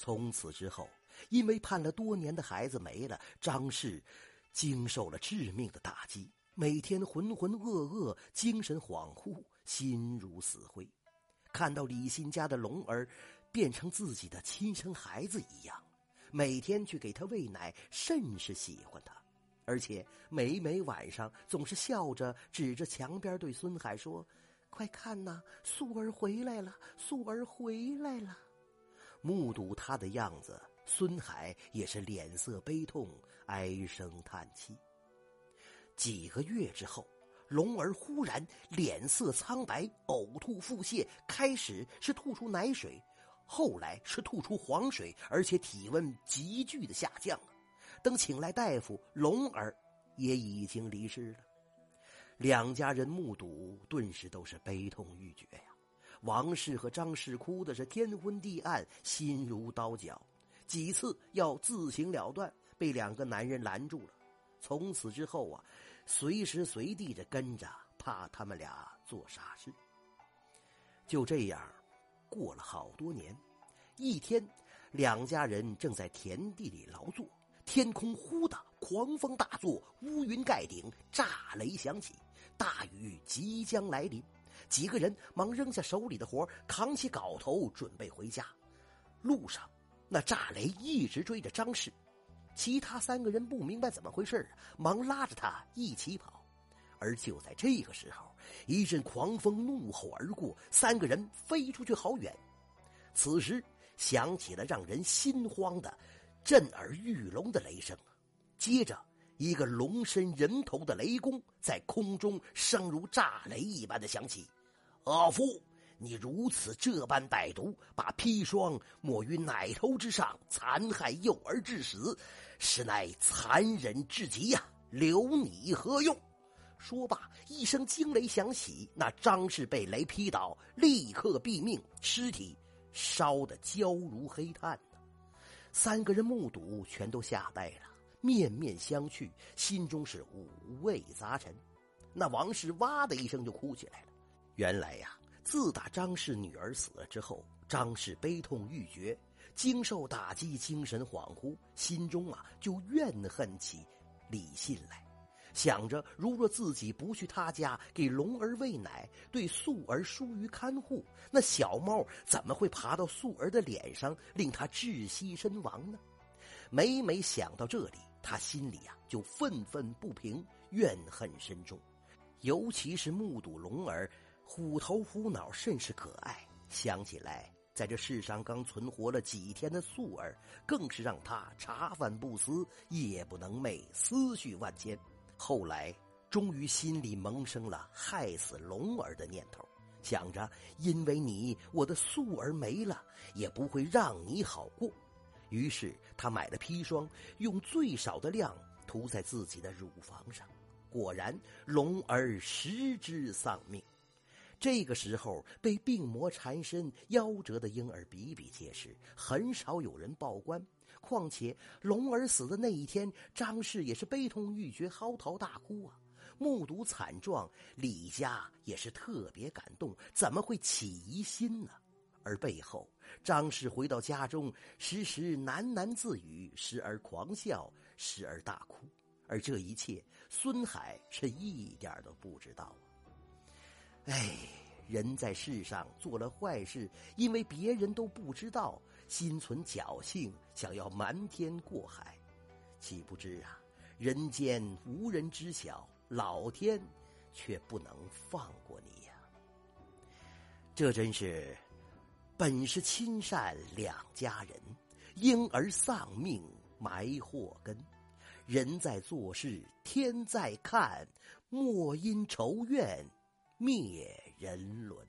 从此之后，因为盼了多年的孩子没了，张氏经受了致命的打击，每天浑浑噩噩、精神恍惚、心如死灰。看到李新家的龙儿变成自己的亲生孩子一样，每天去给他喂奶，甚是喜欢他，而且每每晚上总是笑着指着墙边对孙海说：“快看呐，素儿回来了，素儿回来了。”目睹他的样子，孙海也是脸色悲痛，唉声叹气。几个月之后，龙儿忽然脸色苍白，呕吐腹泻，开始是吐出奶水，后来是吐出黄水，而且体温急剧的下降了。等请来大夫，龙儿也已经离世了。两家人目睹，顿时都是悲痛欲绝呀。王氏和张氏哭的是天昏地暗，心如刀绞，几次要自行了断，被两个男人拦住了。从此之后啊，随时随地的跟着，怕他们俩做傻事。就这样，过了好多年，一天，两家人正在田地里劳作，天空忽的狂风大作，乌云盖顶，炸雷响起，大雨即将来临。几个人忙扔下手里的活，扛起镐头准备回家。路上，那炸雷一直追着张氏，其他三个人不明白怎么回事忙拉着他一起跑。而就在这个时候，一阵狂风怒吼而过，三个人飞出去好远。此时响起了让人心慌的震耳欲聋的雷声接着。一个龙身人头的雷公在空中声如炸雷一般的响起。阿夫，你如此这般歹毒，把砒霜抹于奶头之上，残害幼儿致死，实乃残忍至极呀！留你何用？说罢，一声惊雷响起，那张氏被雷劈倒，立刻毙命，尸体烧得焦如黑炭三个人目睹，全都吓呆了。面面相觑，心中是五味杂陈。那王氏哇的一声就哭起来了。原来呀，自打张氏女儿死了之后，张氏悲痛欲绝，经受打击，精神恍惚，心中啊就怨恨起李信来，想着如若自己不去他家给龙儿喂奶，对素儿疏于看护，那小猫怎么会爬到素儿的脸上，令他窒息身亡呢？每每想到这里，他心里呀就愤愤不平，怨恨深重。尤其是目睹龙儿虎头虎脑，甚是可爱。想起来，在这世上刚存活了几天的素儿，更是让他茶饭不思，夜不能寐，思绪万千。后来，终于心里萌生了害死龙儿的念头，想着因为你，我的素儿没了，也不会让你好过。于是他买了砒霜，用最少的量涂在自己的乳房上，果然龙儿食之丧命。这个时候被病魔缠身、夭折的婴儿比比皆是，很少有人报官。况且龙儿死的那一天，张氏也是悲痛欲绝、嚎啕大哭啊！目睹惨状，李家也是特别感动，怎么会起疑心呢？而背后，张氏回到家中，时时喃喃自语，时而狂笑，时而大哭。而这一切，孙海是一点都不知道啊！哎，人在世上做了坏事，因为别人都不知道，心存侥幸，想要瞒天过海，岂不知啊，人间无人知晓，老天却不能放过你呀！这真是。本是亲善两家人，婴儿丧命埋祸根。人在做事天在看，莫因仇怨灭人伦。